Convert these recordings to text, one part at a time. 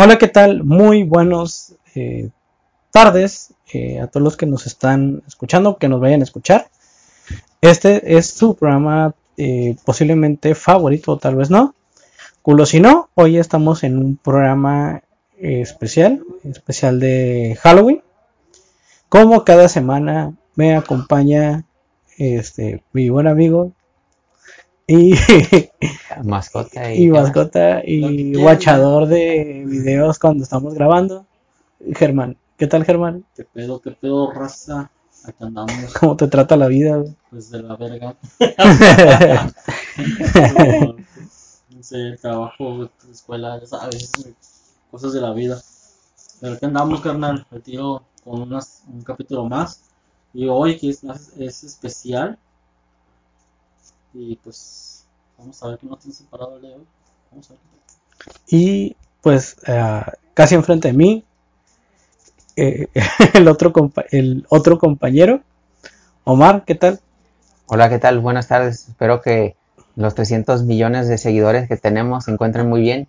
Hola, ¿qué tal? Muy buenos eh, tardes eh, a todos los que nos están escuchando, que nos vayan a escuchar. Este es su programa eh, posiblemente favorito, tal vez no. Culo si no, hoy estamos en un programa especial, especial de Halloween. Como cada semana me acompaña este mi buen amigo y mascota y, mascota y guachador de videos cuando estamos grabando. Germán, ¿qué tal Germán? ¿Qué pedo, qué pedo, raza? Acá andamos. ¿Cómo te trata la vida? Pues de la verga. no sé, trabajo, escuela, ya sabes, cosas de la vida. Pero aquí andamos, carnal, retiro con unas, un capítulo más. Y hoy que es, es especial. Y pues vamos a ver qué nos tiene separado el de hoy. Vamos a ver Y pues uh, casi enfrente de mí, eh, el, otro el otro compañero, Omar, ¿qué tal? Hola, ¿qué tal? Buenas tardes. Espero que los 300 millones de seguidores que tenemos se encuentren muy bien.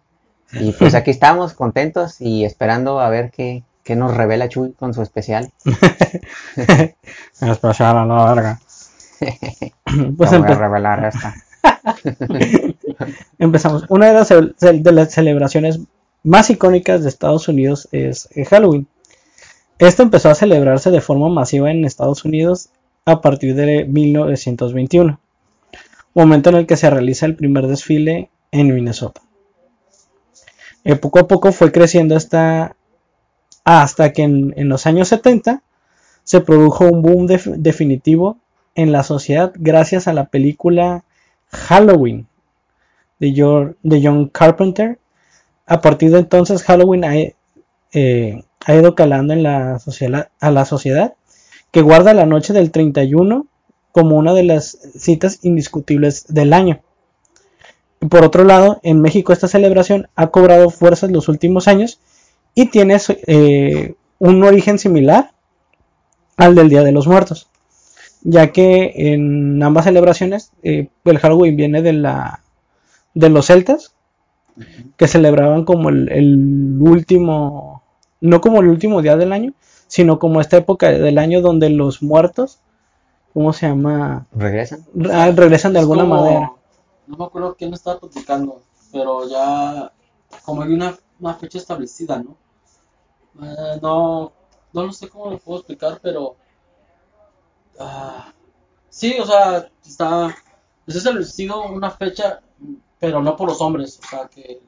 Y pues aquí estamos contentos y esperando a ver qué, qué nos revela Chuy con su especial. especial a la verga. Pues voy a revelar esta. Empezamos. Una de las, de las, celebraciones más icónicas de Estados Unidos es Halloween. Esto empezó a celebrarse de forma masiva en Estados Unidos a partir de 1921, momento en el que se realiza el primer desfile en Minnesota. Eh, poco a poco fue creciendo hasta, hasta que en, en, los años 70 se produjo un boom de, definitivo en la sociedad gracias a la película Halloween de, de John Carpenter. A partir de entonces Halloween ha, eh, ha ido calando en la sociedad, a la sociedad que guarda la noche del 31 como una de las citas indiscutibles del año. Por otro lado, en México esta celebración ha cobrado fuerza en los últimos años y tiene eh, un origen similar al del Día de los Muertos, ya que en ambas celebraciones eh, el Halloween viene de, la, de los celtas, que celebraban como el, el último, no como el último día del año, sino como esta época del año donde los muertos, ¿cómo se llama? ¿Regresan? Ah, regresan de alguna como- manera. No me acuerdo quién estaba platicando, pero ya como hay una, una fecha establecida, ¿no? Eh, no, no lo sé cómo lo puedo explicar, pero ah, sí, o sea, está es establecido una fecha, pero no por los hombres, o sea, que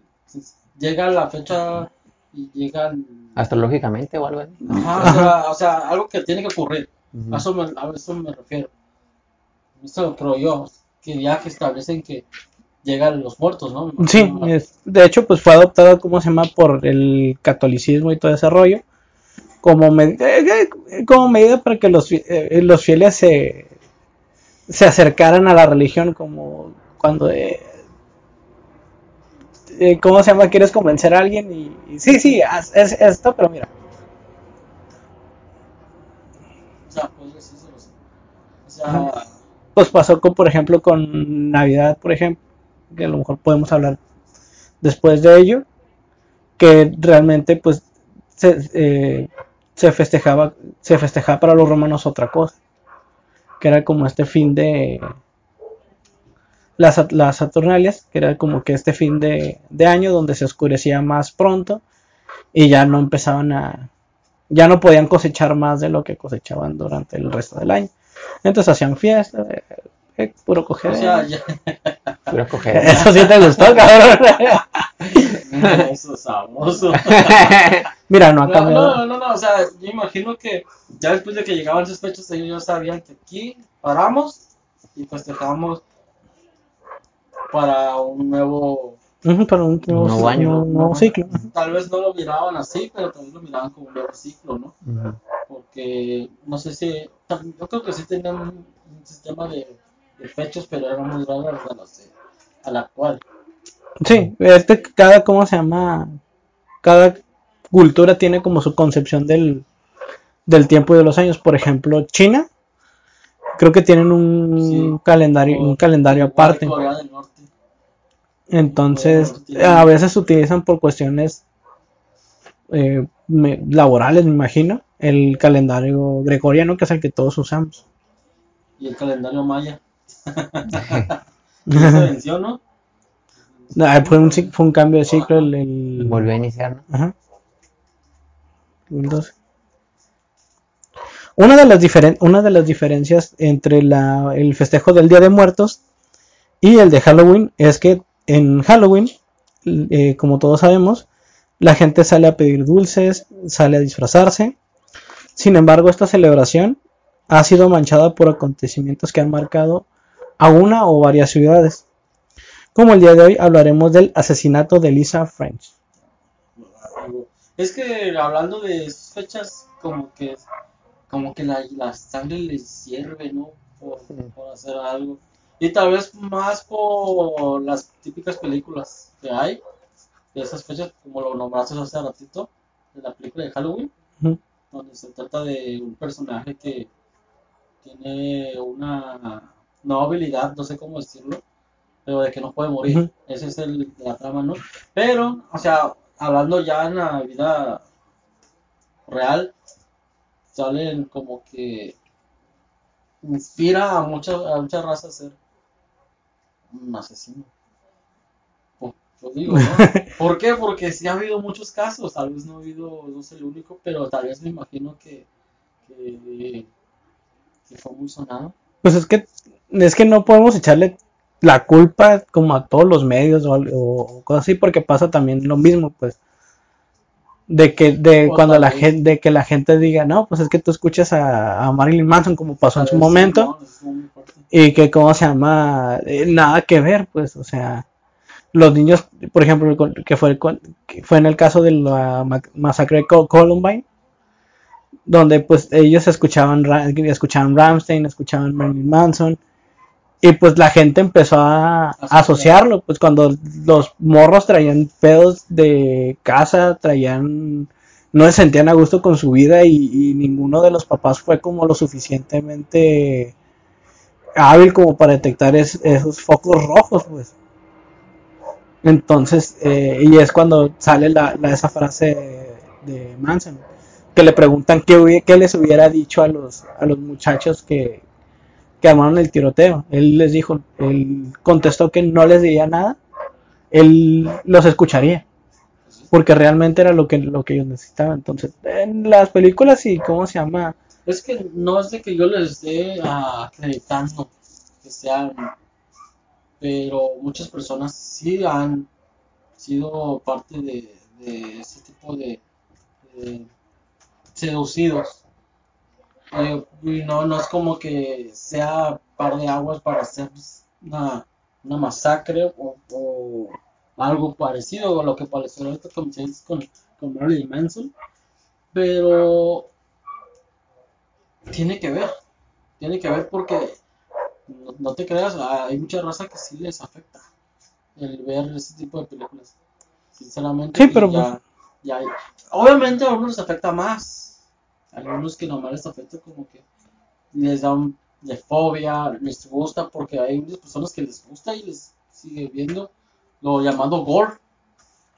llega la fecha y llegan Astrológicamente o algo así. Ajá, o, sea, o sea, algo que tiene que ocurrir. A, eso me, a eso me refiero. Eso creo yo, que ya que establecen que llegan los muertos, ¿no? Sí, es- de hecho, pues fue adoptada, ¿cómo se llama?, por el catolicismo y todo ese rollo, como, med- eh, eh, como medida para que los, eh, los fieles se, se acercaran a la religión, como cuando, eh, eh, ¿cómo se llama?, quieres convencer a alguien y, y sí, sí, haz- es esto, pero mira, O sea, así. O sea, pues pasó con, por ejemplo, con Navidad, por ejemplo, que a lo mejor podemos hablar después de ello, que realmente pues se, eh, se festejaba, se festejaba para los romanos otra cosa, que era como este fin de las, las Saturnalias, que era como que este fin de, de año donde se oscurecía más pronto y ya no empezaban a, ya no podían cosechar más de lo que cosechaban durante el resto del año. Entonces hacían fiestas, eh, eh, puro coger. o sea, ya, Pura coger. Eso sí te gustó, cabrón. eso sabroso. Mira, no ha No, cambiado. no, no, no, o sea, yo imagino que ya después de que llegaban esas fechas, ellos ya sabían que aquí paramos y festejamos para un nuevo para un nuevo, nuevo año. un nuevo ciclo. Tal vez no lo miraban así, pero también lo miraban como un nuevo ciclo, ¿no? Porque no sé si, yo creo que sí tenían un, un sistema de, de fechas, pero eran muy raras a la actual. Sí, este, cada, ¿cómo se llama? Cada cultura tiene como su concepción del, del tiempo y de los años. Por ejemplo, China, creo que tienen un Sí. calendario, un calendario aparte. Corea del Norte. Entonces, a veces se utilizan por cuestiones eh, me- laborales, me imagino, el calendario gregoriano, que es el que todos usamos. Y el calendario maya. Ya se venció, ¿no? Ah, fue, un, ci- fue un cambio de ciclo el... el- Volvió a iniciar, ¿no? Ajá. El 12. Una de las, diferen- una de las diferencias entre la- el festejo del Día de Muertos y el de Halloween es que en Halloween, eh, como todos sabemos, la gente sale a pedir dulces, sale a disfrazarse. Sin embargo, esta celebración ha sido manchada por acontecimientos que han marcado a una o varias ciudades. Como el día de hoy hablaremos del asesinato de Lisa French. Es que hablando de esas fechas, como que como que la, la sangre les sirve, ¿no? Por, por hacer algo. Y tal vez más por las típicas películas que hay, de esas fechas, como lo nombraste hace ratito, de la película de Halloween, donde se trata de un personaje que tiene una no habilidad, no sé cómo decirlo, pero de que no puede morir. Ujú. Ese es el la trama, ¿no? Pero, o sea, hablando ya en la vida real, salen como que inspira a muchas a muchas razas a ser un asesino. Pues, Yo digo, ¿no? ¿Por qué? Porque sí ha habido muchos casos, tal vez no ha habido, no es el único, pero tal vez me imagino que, que, que fue muy sonado. Pues es que es que no podemos echarle la culpa como a todos los medios o, o cosas así porque pasa también lo mismo, pues. De que de O cuando la gente de que la gente diga, "No, pues es que tú escuchas a, a Marilyn Manson como pasó en su momento." no, y que cómo se llama Eh, nada que ver pues o sea los niños por ejemplo que fue que fue en el caso de la ma- masacre de Co- Columbine donde pues ellos escuchaban escuchaban Ramstein escuchaban Marilyn Manson y pues la gente empezó a, asociarlo pues cuando los morros traían pedos de casa traían no se sentían a gusto con su vida y, y ninguno de los papás fue como lo suficientemente hábil como para detectar es- esos focos rojos, pues. Entonces, eh, y es cuando sale la, la- esa frase de Manson, que le preguntan qué, qué les hubiera dicho a los, a los muchachos que, que armaron el tiroteo. Él les dijo, él contestó que no les diría nada, él los escucharía, porque realmente era lo que, lo que ellos necesitaban. Entonces, en las películas y cómo se llama, Es que no es de que yo les esté acreditando que sean, pero muchas personas sí han sido parte de, ese tipo de seducidos. Eh, y no, no es como que sea par de aguas para hacer una, una masacre o, o algo parecido a lo que pareció ahorita con, con, con Marilyn Manson, pero tiene que ver, tiene que ver porque no, no te creas, hay mucha raza que sí les afecta el ver ese tipo de películas. Sinceramente, Sí, pero y ya, obviamente a algunos les afecta más, algunos que nomás les afecta como que les da un, de fobia, les gusta porque hay muchas personas que les gusta y les sigue viendo lo llamado gore.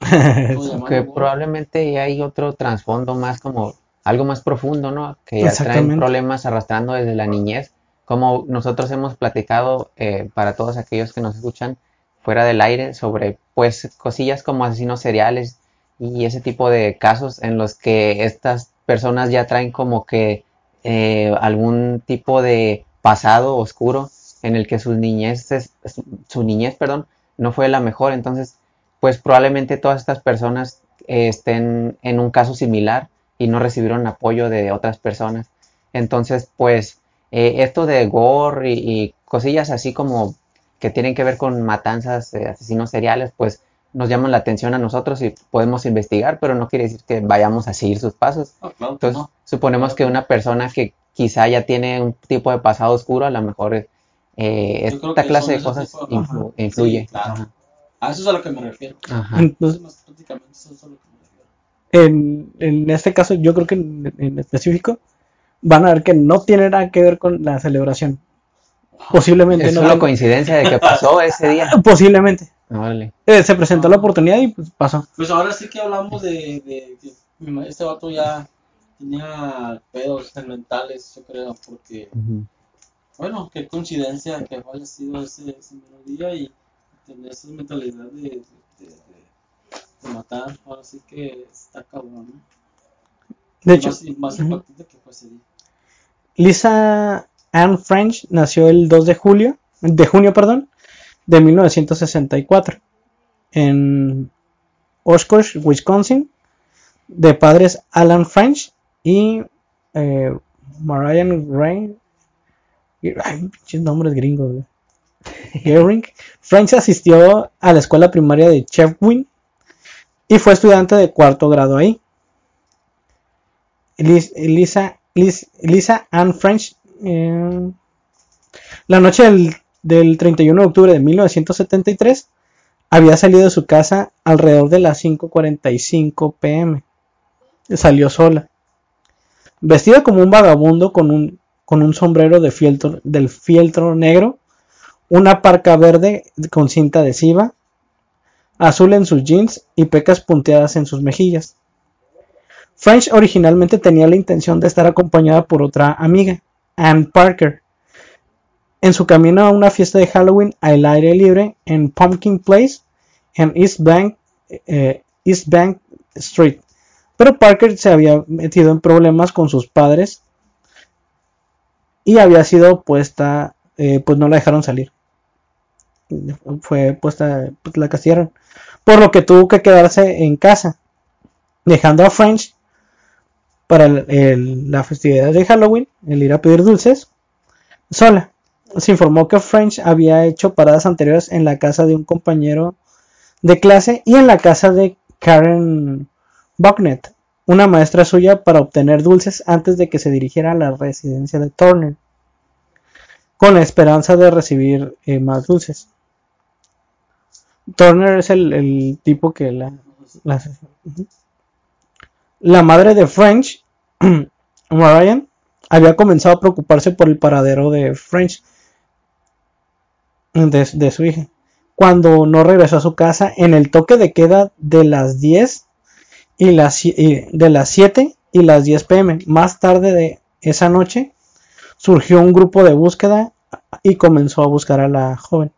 Que gore. probablemente hay otro trasfondo más como algo más profundo, ¿no? Que ya traen problemas arrastrando desde la niñez. Como nosotros hemos platicado eh, para todos aquellos que nos escuchan fuera del aire sobre pues cosillas como asesinos seriales y ese tipo de casos en los que estas personas ya traen como que eh, algún tipo de pasado oscuro en el que su niñez su, niñez, perdón, no fue la mejor, entonces pues probablemente todas estas personas eh, estén en un caso similar y no recibieron apoyo de otras personas. Entonces, pues eh, esto de gore y, y cosillas así como que tienen que ver con matanzas, asesinos seriales, pues nos llaman la atención a nosotros y podemos investigar, pero no quiere decir que vayamos a seguir sus pasos. Entonces, no. suponemos que una persona que quizá ya tiene un tipo de pasado oscuro, a lo mejor eh, esta clase de cosas tipo de- influ- Ajá. influye. Sí, claro. Ajá. A eso es a lo que me refiero. Ajá. Entonces, Más prácticamente eso es a lo que me refiero. en, en este caso, yo creo que en, en específico, van a ver que no tiene nada que ver con la celebración. Posiblemente Es no. solo tenga- coincidencia de que pasó ese día. Posiblemente. Órale. Eh, se presentó la oportunidad y pues pasó. Pues ahora sí que hablamos de, de que Este vato ya tenía pedos mentales, yo creo, porque, bueno, qué coincidencia que haya fallecido ese, ese mismo día y tener esa mentalidad de, de, de- de- de matar. Ahora sí que está cabrón, ¿no? De Y hecho, más, y más ujú. impactante que fue ese día. Lisa Ann French nació el 2 de julio, de junio, perdón, de 1964 en Oshkosh, Wisconsin, de padres Alan French y eh, Marian Rain. Ay, pinches nombres gringos. Gehring. French asistió a la escuela primaria de Chepwin y fue estudiante de cuarto grado ahí. Lis- Lisa, Lis- Lisa Ann French. eh, la noche del, del 31 de octubre de 1973 había salido de su casa alrededor de las 5.45 pm. Salió sola. Vestida como un vagabundo con un, con un sombrero de fieltro, del fieltro negro, una parca verde con cinta adhesiva, azul en sus jeans y pecas punteadas en sus mejillas. French originalmente tenía la intención de estar acompañada por otra amiga, Ann Parker, en su camino a una fiesta de Halloween al aire libre en Pumpkin Place en East Bank, eh, East Bank Street. Pero Parker se había metido en problemas con sus padres y había sido puesta, eh, pues no la dejaron salir. Fue puesta, pues la castigaron. Por lo que tuvo que quedarse en casa, dejando a French para la festividad de Halloween, el ir a pedir dulces, sola. Se informó que French había hecho paradas anteriores en la casa de un compañero de clase y en la casa de Karen Bucknet, una maestra suya, para obtener dulces antes de que se dirigiera a la residencia de Turner, con la esperanza de recibir eh, más dulces. Turner es el, el tipo que la, la. La madre de French, Marian, había comenzado a preocuparse por el paradero de French, de, su hija, cuando no regresó a su casa en el toque de queda de las 10 y las, y de las 7 y las 10 pm. Más tarde de esa noche surgió un grupo de búsqueda y comenzó a buscar a la joven.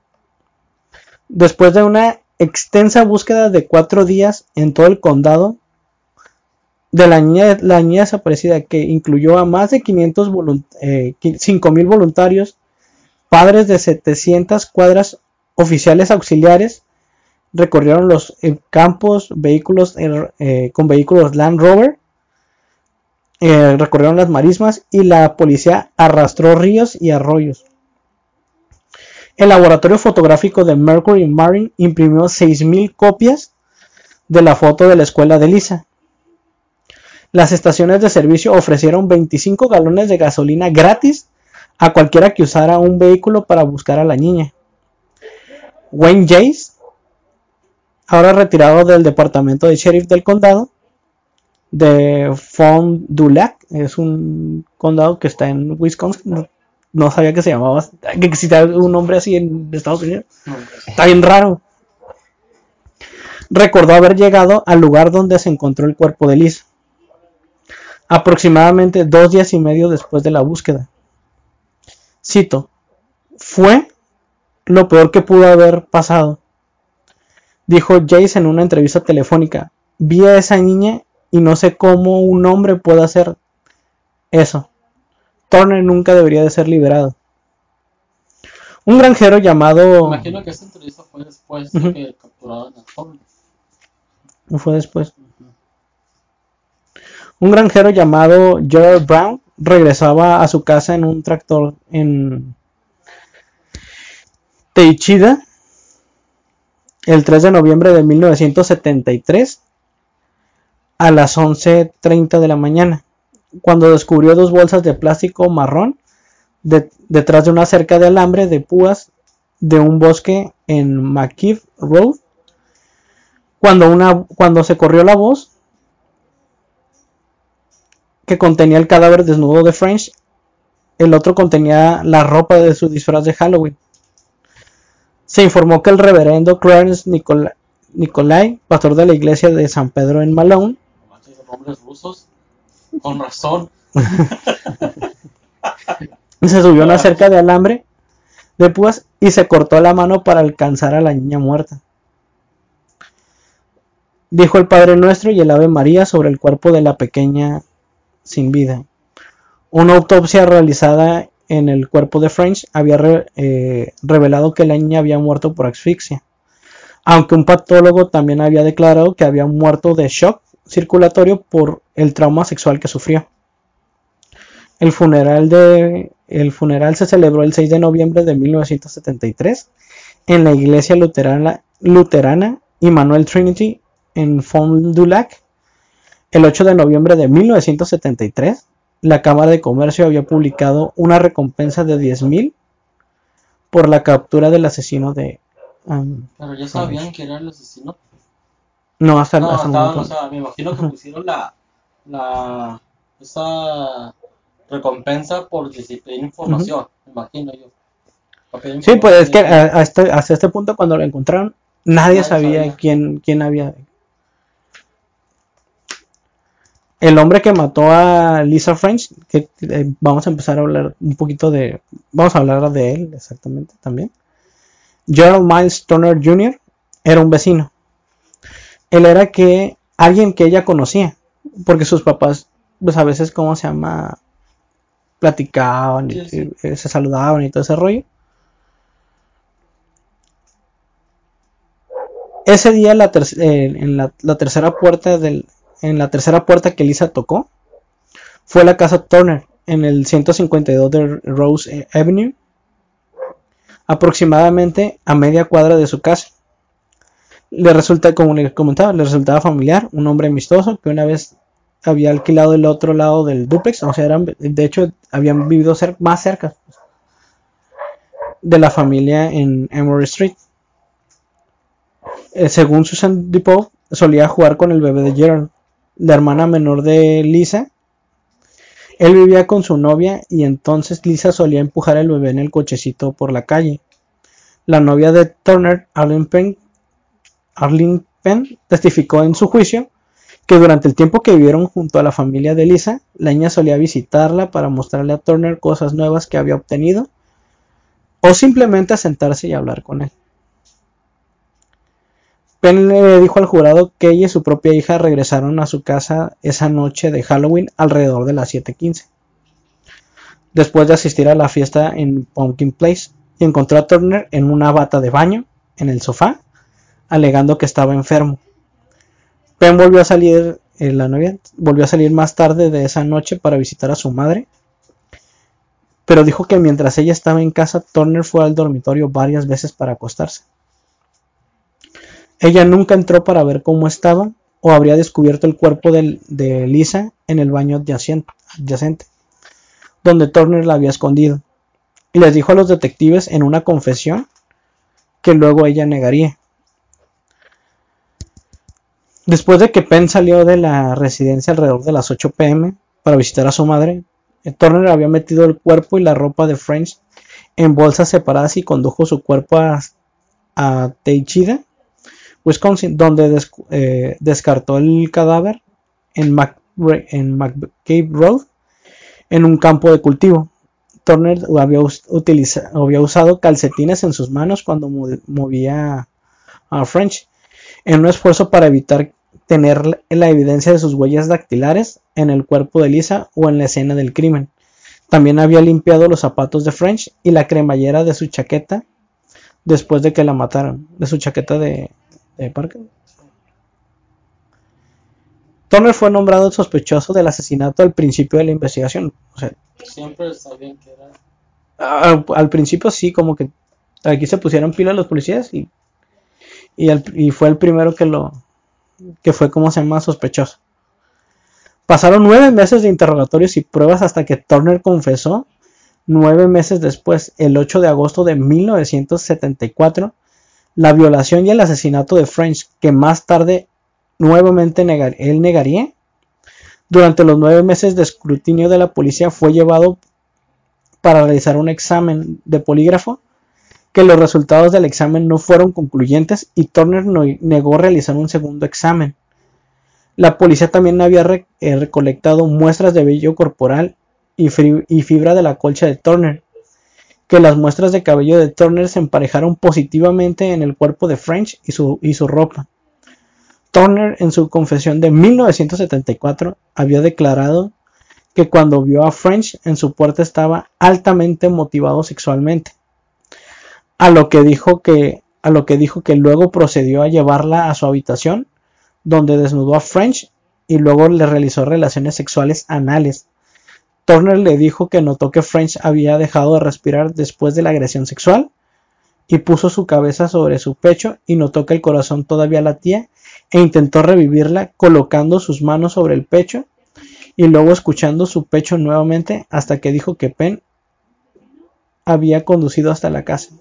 Después de una extensa búsqueda de cuatro días en todo el condado, de la niña, la niña desaparecida que incluyó a más de 500 volunt- eh, qui- 5.000 voluntarios, padres de 700 cuadras, oficiales auxiliares, recorrieron los eh, campos vehículos eh, eh, con vehículos Land Rover, recorrieron las marismas y la policía arrastró ríos y arroyos. El laboratorio fotográfico de Mercury Marine imprimió 6.000 copias de la foto de la escuela de Lisa. Las estaciones de servicio ofrecieron 25 galones de gasolina gratis a cualquiera que usara un vehículo para buscar a la niña. Wayne Jace, ahora retirado del departamento de sheriff del condado de Fond du Lac, es un condado que está en Wisconsin. No, sabía que se llamaba, que existía un nombre así en Estados Unidos. Está bien raro. Recordó haber llegado al lugar donde se encontró el cuerpo de Liz, aproximadamente dos días y medio después de la búsqueda. Cito, fue lo peor que pudo haber pasado, dijo Jace en una entrevista telefónica. Vi a esa niña y no sé cómo un hombre puede hacer eso. Turner nunca debería de ser liberado. Un granjero llamado... Imagino que esta entrevista fue después de que capturaron a. ¿No fue después? Un granjero llamado Gerald Brown regresaba a su casa en un tractor en Teichida el 3 de noviembre de 1973 a las 11.30 de la mañana, cuando descubrió dos bolsas de plástico marrón de- detrás de una cerca de alambre de púas de un bosque en McKeith Road. Cuando, una, cuando se corrió la voz que contenía el cadáver desnudo de French, el otro contenía la ropa de su disfraz de Halloween. Se informó que el reverendo Clarence Nicola- Nicolai, pastor de la iglesia de San Pedro en Malone, nombres rusos. Con razón. Se subió a una cerca de alambre de púas y se cortó la mano para alcanzar a la niña muerta. Dijo el Padre Nuestro y el Ave María sobre el cuerpo de la pequeña sin vida. Una autopsia realizada en el cuerpo de French había eh, revelado que la niña había muerto por asfixia, aunque un patólogo también había declarado que había muerto de shock circulatorio por el trauma sexual que sufrió. El funeral, de, el funeral se celebró el 6 de noviembre de 1973 en la iglesia luterana, luterana Immanuel Trinity en Fond du Lac. El 8 de noviembre de 1973, la Cámara de Comercio había publicado una recompensa de 10.000 por la captura del asesino de... Um, Pero ya sabían que era el asesino. No, hasta, no, hasta o sea, me imagino que pusieron la, la esa recompensa por disciplina información, me imagino yo. Sí, pues es que hasta, hasta este punto cuando lo encontraron, nadie, sabía, Quién, quién había. El hombre que mató a Lisa French, que eh, vamos a empezar a hablar un poquito de, vamos a hablar de él exactamente también. Gerald Miles Turner Jr. era un vecino. Él era que alguien que ella conocía, porque sus papás, pues a veces, ¿cómo se llama? platicaban y, se saludaban y todo ese rollo. Ese día la eh, en la, tercera puerta del, en la tercera puerta que Lisa tocó fue la casa Turner en el 152 de Rose Avenue, aproximadamente a media cuadra de su casa. Le resulta, como le comentaba, le resultaba familiar, un hombre amistoso que una vez había alquilado el otro lado del duplex, o sea, eran, de hecho, habían vivido más cerca de la familia en Emory Street. Eh, según Susan Dupont, solía jugar con el bebé de Gerald, la hermana menor de Lisa. Él vivía con su novia y entonces Lisa solía empujar el bebé en el cochecito por la calle. La novia de Turner, Arlene Penn, Penn testificó en su juicio que durante el tiempo que vivieron junto a la familia de Lisa, la niña solía visitarla para mostrarle a Turner cosas nuevas que había obtenido o simplemente sentarse y hablar con él. Penn le dijo al jurado que ella y su propia hija regresaron a su casa esa noche de Halloween alrededor de las 7:15. Después de asistir a la fiesta en Pumpkin Place, encontró a Turner en una bata de baño en el sofá, alegando que estaba enfermo. Penn volvió a salir, eh, la novia volvió a salir más tarde de esa noche para visitar a su madre, pero dijo que mientras ella estaba en casa, Turner fue al dormitorio varias veces para acostarse. Ella nunca entró para ver cómo estaba o habría descubierto el cuerpo de, de Lisa en el baño adyacente, donde Turner la había escondido, y les dijo a los detectives en una confesión que luego ella negaría. Después de que Penn salió de la residencia alrededor de las 8 pm para visitar a su madre, Turner había metido el cuerpo y la ropa de French en bolsas separadas y condujo su cuerpo a, a Teichida, Wisconsin, donde eh, descartó el cadáver en, McCabe Road en un campo de cultivo. Turner había, había usado calcetines en sus manos cuando movía a French en un esfuerzo para evitar tener la evidencia de sus huellas dactilares en el cuerpo de Lisa o en la escena del crimen. También había limpiado los zapatos de French y la cremallera de su chaqueta después de que la mataron, de su chaqueta de, de Parker. Turner fue nombrado sospechoso del asesinato al principio de la investigación. Siempre sabían que era. Al, al, principio sí, como que aquí se pusieron pila los policías y, y, y fue el primero que lo, que fue como se llama sospechoso. Pasaron nueve meses de interrogatorios y pruebas hasta que Turner confesó nueve meses después, el 8 de agosto de 1974, la violación y el asesinato de French, que más tarde nuevamente él negaría. Durante los nueve meses de escrutinio de la policía fue llevado para realizar un examen de polígrafo que los resultados del examen no fueron concluyentes y Turner negó realizar un segundo examen. La policía también había eh, recolectado muestras de vello corporal y fibra de la colcha de Turner, que las muestras de cabello de Turner se emparejaron positivamente en el cuerpo de French y su, y su ropa. Turner, en su confesión de 1974, había declarado que cuando vio a French en su puerta estaba altamente motivado sexualmente, a lo que dijo que, a lo que, dijo que luego procedió a llevarla a su habitación, donde desnudó a French y luego le realizó relaciones sexuales anales. Turner le dijo que notó que French había dejado de respirar después de la agresión sexual y puso su cabeza sobre su pecho y notó que el corazón todavía latía e intentó revivirla colocando sus manos sobre el pecho y luego escuchando su pecho nuevamente hasta que dijo que Penn había conducido hasta la casa.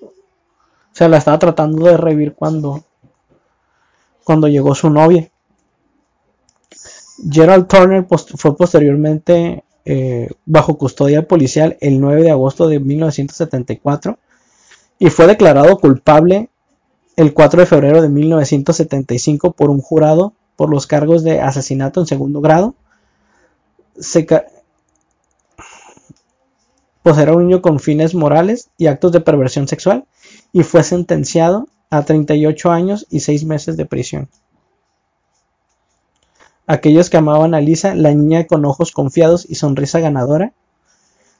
O sea, la estaba tratando de revivir cuando, cuando llegó su novia. Gerald Turner fue posteriormente eh, bajo custodia policial el 9 de agosto de 1974 y fue declarado culpable el 4 de febrero de 1975 por un jurado por los cargos de asesinato en segundo grado, se ca- poseer a un niño con fines morales y actos de perversión sexual y fue sentenciado a 38 años y 6 meses de prisión. Aquellos que amaban a Lisa, la niña con ojos confiados y sonrisa ganadora,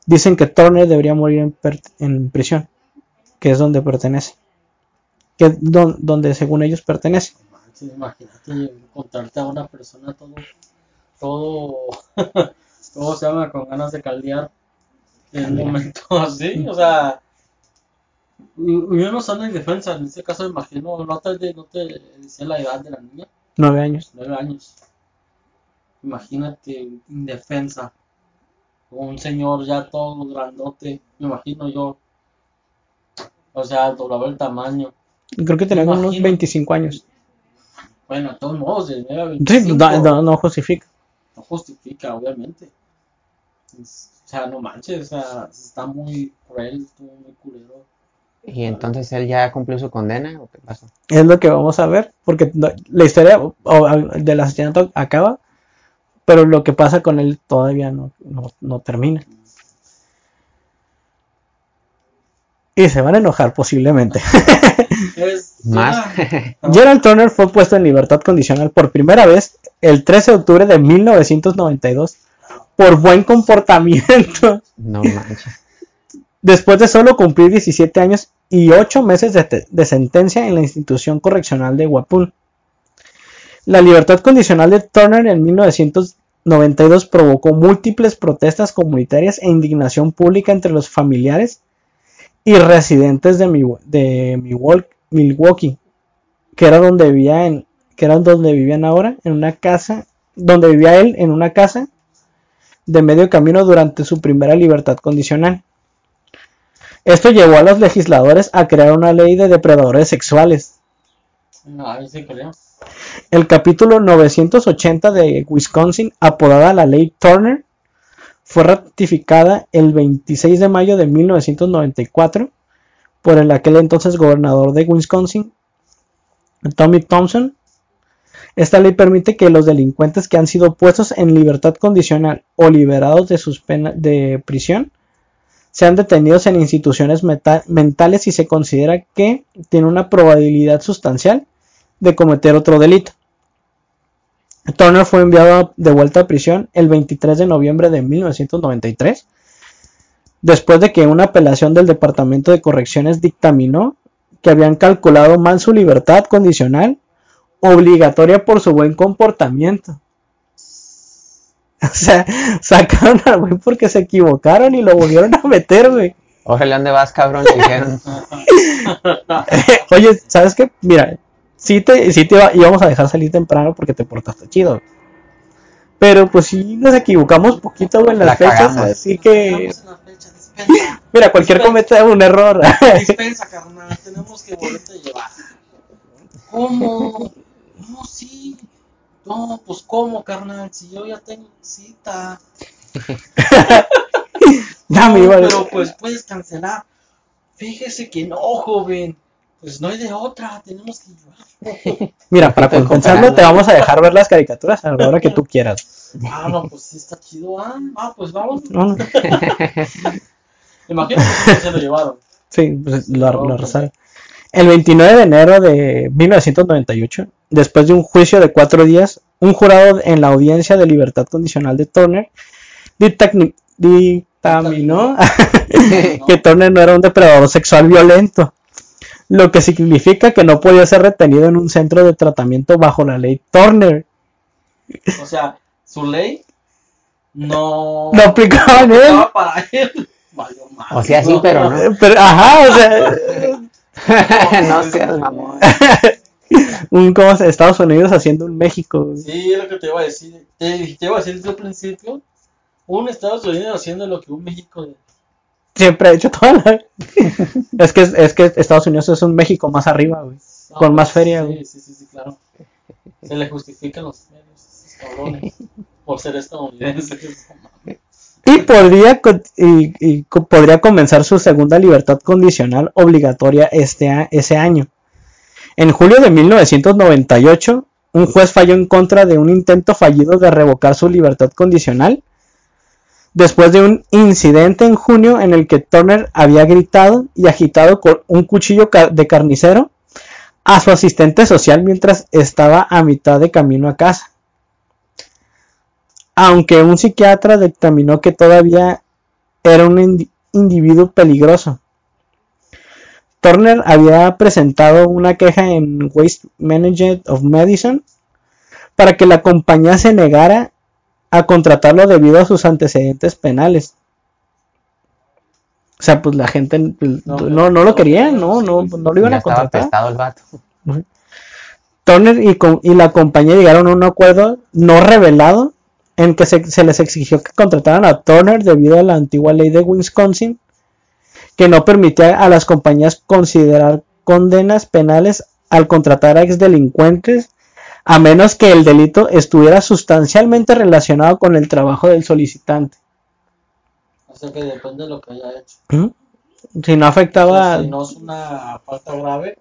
dicen que Turner debería morir en, en prisión, que es donde pertenece, que don- donde según ellos pertenece. Imagínate encontrarte a una persona todo, todo, todo se llama con ganas de caldear en un momento así, o sea, yo no son en defensa, en este caso imagino, no te, no te decía la edad de la niña, Nueve años. nueve años. Imagínate, indefensa, un señor ya todo grandote, me imagino yo, o sea, doblaba el tamaño. Creo que tenía unos Imagino. 25 años. Bueno, de todos modos, de 9 a Sí, 25, no, no- no justifica. no justifica, obviamente. Es- o sea, no manches, o sea, está muy cruel, muy culero. ¿Y entonces él ya cumplió su condena o qué pasó? Es lo que vamos a ver, porque la historia o- o- del asesinato acaba, pero lo que pasa con él todavía no, no, no termina. Y se van a enojar posiblemente. Es Más. Gerald Turner fue puesto en libertad condicional por primera vez el 13 de octubre de 1992 por buen comportamiento, no manches. después de solo cumplir 17 años y 8 meses de, de sentencia en la institución correccional de Guapul. La libertad condicional de Turner en 1992 provocó múltiples protestas comunitarias e indignación pública entre los familiares y residentes de, Milwaukee, que era donde vivía en, que era donde vivían ahora, en una casa, donde vivía él en una casa de medio camino durante su primera libertad condicional. Esto llevó a los legisladores a crear una ley de depredadores sexuales. No, sí creo. El capítulo 980 de Wisconsin, apodada la ley Turner, fue ratificada el 26 de mayo de 1994 por el aquel entonces gobernador de Wisconsin, Tommy Thompson. Esta ley permite que los delincuentes que han sido puestos en libertad condicional o liberados de sus penas de prisión sean detenidos en instituciones mentales si se considera que tiene una probabilidad sustancial de cometer otro delito. Turner fue enviado de vuelta a prisión el 23 de noviembre de 1993, después de que una apelación del Departamento de Correcciones dictaminó que habían calculado mal su libertad condicional obligatoria por su buen comportamiento. O sea, sacaron al güey porque se equivocaron y lo volvieron a meter, güey. Órale, ¿dónde vas, cabrón? Dijeron. Oye, ¿sabes qué? Mira, sí te, sí te iba- íbamos a dejar salir temprano porque te portaste chido. Pero pues sí nos equivocamos poquito en las La fechas, cagamos. así que... Fecha. Mira, cualquier Dispensa. cometa es un error. Dispensa, carnal, tenemos que volverte a llevar. ¿Cómo? No, sí. No, pues ¿cómo, carnal? Si yo ya tengo cita. ya me No, pero pues puedes cancelar. Fíjese que no, joven. Pues no hay de otra, tenemos que llevar. Mira, para compensarlo te vamos a dejar ver las caricaturas a la hora que tú quieras. Ah, no, pues sí está chido. Ah, ah pues vamos. No, no. Imagino que se lo llevaron. Sí, pues lo, lo arrasaron. El 29 de enero de 1998, después de un juicio de cuatro días, un jurado en la audiencia de libertad condicional de Turner dictaminó que Turner no era un depredador sexual violento, lo que significa que no podía ser retenido en un centro de tratamiento bajo la ley Turner. O sea, su ley no. No aplicaba en él. aplicaba para él. Valió. O sea, sí, pero no. Pero, ajá, o sea, no seas mamón. un como Estados Unidos haciendo un México. Sí, es lo que te iba a decir. Te, te iba a decir desde el principio. Un Estados Unidos haciendo lo que un México. Siempre ha hecho toda la... es que es que Estados Unidos es un México más arriba, güey. No, Con más feria, Sí, güey. sí, sí, sí, claro. Se le justifican los medios, cabrones, por ser estadounidenses. Y podría y, y podría comenzar su segunda libertad condicional obligatoria este a- ese año. En julio de 1998, un juez falló en contra de un intento fallido de revocar su libertad condicional después de un incidente en junio en el que Turner había gritado y agitado con un cuchillo de carnicero a su asistente social mientras estaba a mitad de camino a casa. Aunque un psiquiatra dictaminó que todavía era un indi- individuo peligroso. Turner había presentado una queja en Waste Management of Medicine para que la compañía se negara a contratarlo debido a sus antecedentes penales. O sea, pues la gente pues, No, no, no, lo quería, no, no, no lo iban a contratar. el vato. Turner y, con- y la compañía llegaron a un acuerdo no revelado en que se, se les exigió que contrataran a Turner debido a la antigua ley de Wisconsin que no permitía a las compañías considerar condenas penales al contratar a exdelincuentes a menos que el delito estuviera sustancialmente relacionado con el trabajo del solicitante. O sea que depende de lo que haya hecho. ¿Mm? Si no O afectaba... sea, si no es una falta grave,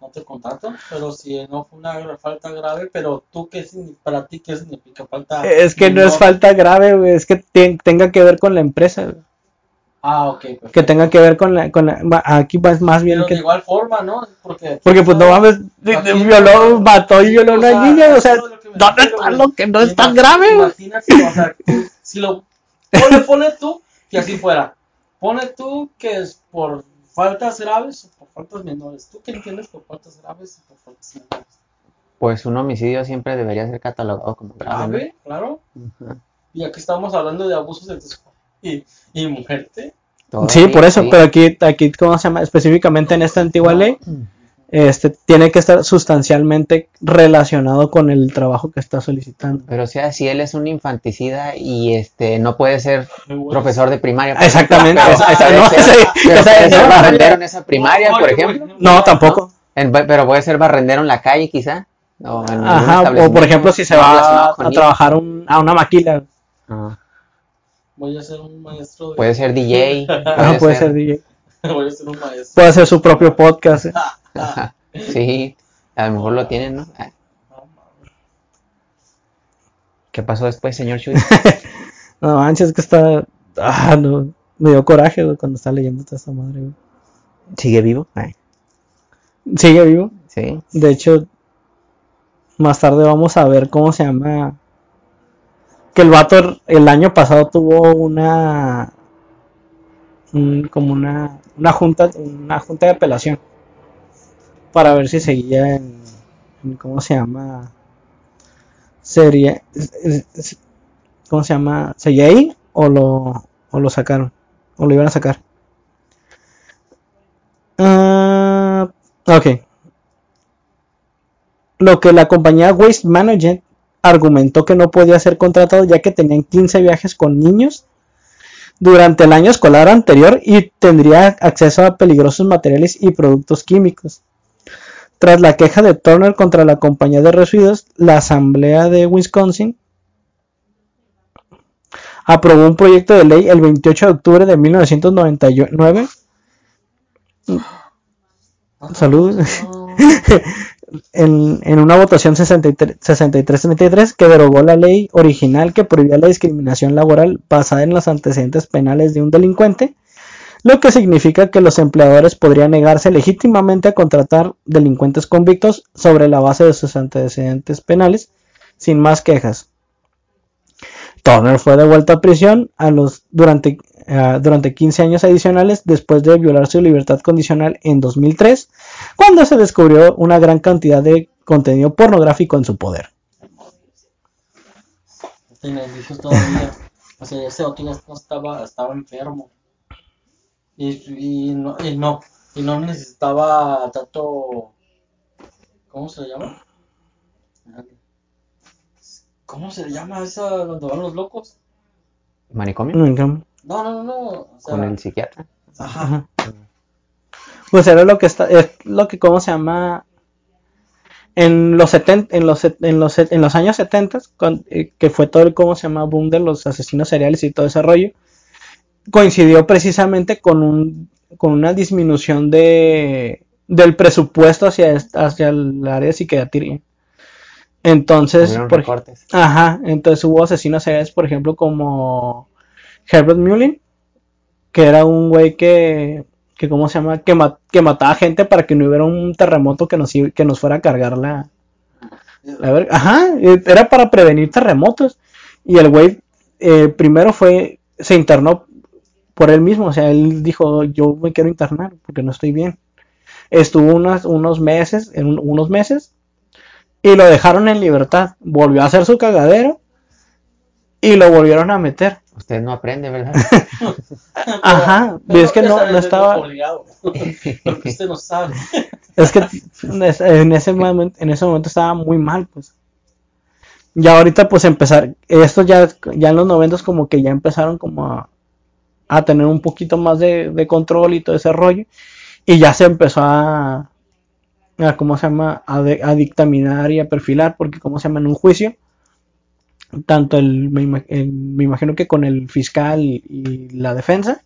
no te contrato. Pero si no fue una falta grave, pero tú, ¿qué para ti, ¿qué significa falta? Es que no es falta grave, güey, es que te- tenga que ver con la empresa. güey. Ah, ok. perfecto. que tenga que ver con la, con la va- aquí va más bien Pero que de igual forma, ¿no? Porque, porque pues no mames violó mató y violó a una niña o sea lo que ¿dónde refiero, está lo que no es tan grave? Imagínate, o sea, si lo pone, pone tú que así fuera. Pone tú que es por faltas graves o por faltas menores. ¿Tú qué entiendes por faltas graves y por faltas menores? Pues un homicidio siempre debería ser catalogado como grave. Grave, claro. Y aquí estamos hablando de abusos sexuales y, y muerte. sí por eso sí. pero aquí aquí cómo se llama específicamente en esta antigua ley este tiene que estar sustancialmente relacionado con el trabajo que está solicitando Pero o sea, si él es un infanticida y este no puede ser profesor de primaria. exactamente no, puede ser- esa- pero esa- puede ser no, barrendero en esa primaria, por Oye, ejemplo. güey, no tampoco En- pero puede ser barrendero en la calle, quizá. O en algún ajá o por ejemplo si se va a, trabajar un- a una maquila Voy a ser un maestro de... puede ser DJ. ajá, puede ser DJ Voy a ser un maestro. puede hacer su propio podcast ¿eh? Ah, Sí, a lo mejor lo tienen, ¿no? Ah. ¿Qué pasó después, señor Chuy? No manches, es que está. Ah, no. Me dio coraje, güey, cuando estaba leyendo toda esta madre, güey. ¿Sigue vivo? Ay, Sigue vivo. sí. De hecho, más tarde vamos a ver cómo se llama. El vato el año pasado tuvo una. un- como una. Una junta. Una junta de apelación. Para ver si seguía en. ¿Cómo se llama? Sería. ¿Cómo se llama? ¿Seguía ahí? ¿O lo, o lo sacaron? ¿O lo iban a sacar? Ah, ok. Lo que la compañía Waste Management argumentó que no podía ser contratado ya que tenían 15 viajes con niños durante el año escolar anterior y tendría acceso a peligrosos materiales y productos químicos. Tras la queja de Turner contra la compañía de residuos, la Asamblea de Wisconsin aprobó un proyecto de ley el 28 de octubre de 1999 Salud. En, en una votación 63 63-33 que derogó la ley original que prohibía la discriminación laboral basada en los antecedentes penales de un delincuente, lo que significa que los empleadores podrían negarse legítimamente a contratar delincuentes convictos sobre la base de sus antecedentes penales sin más quejas. Turner fue devuelto a prisión a los, durante, ah, durante 15 años adicionales después de violar su libertad condicional en 2003, cuando se descubrió una gran cantidad de contenido pornográfico en su poder. No tenía indicios todavía. O sea, ese otro ya no estaba, estaba enfermo. Y, y, no, y, no, y no necesitaba tanto. ¿Cómo se llama? ¿Cómo se llama esa donde van los locos? ¿Manicomio? No, no, no, no. O sea, Con el psiquiatra. Ajá. Pues era lo que está, es lo que, ¿cómo se llama? En los 70, en los, en los, en los años 70, con- eh, que fue todo el, ¿cómo se llama? Boom de los asesinos seriales y todo ese rollo, coincidió precisamente con un, con una disminución de, del presupuesto hacia, hacia el área de psiquiatría. Entonces, por. Ajá, entonces hubo asesinos seriales, por ejemplo, como Herbert Mullin, que era un güey que, que ¿cómo se llama? Que, ma- que mataba gente para que no hubiera un terremoto que nos, que nos fuera a cargar la. Ajá, eh, era para prevenir terremotos. Y el güey eh, primero fue, se internó por él mismo, o sea, él dijo, yo me quiero internar porque no estoy bien. Estuvo unas, unos meses, en un- unos meses, y lo dejaron en libertad. Volvió a hacer su cagadero y lo volvieron a meter. Usted no aprende, ¿verdad? Ajá, Pero es que no, no es estaba, obligado. Porque usted no sabe. es que en ese momento, en ese momento estaba muy mal, pues. Ya ahorita pues empezar, esto ya, ya en los noventas como que ya empezaron como a, a tener un poquito más de, de control y todo ese rollo. Y ya se empezó a, a ¿cómo se llama? A, de- a dictaminar y a perfilar, porque ¿cómo se llama? En un juicio, tanto el, me, imagino que con el fiscal y, la defensa,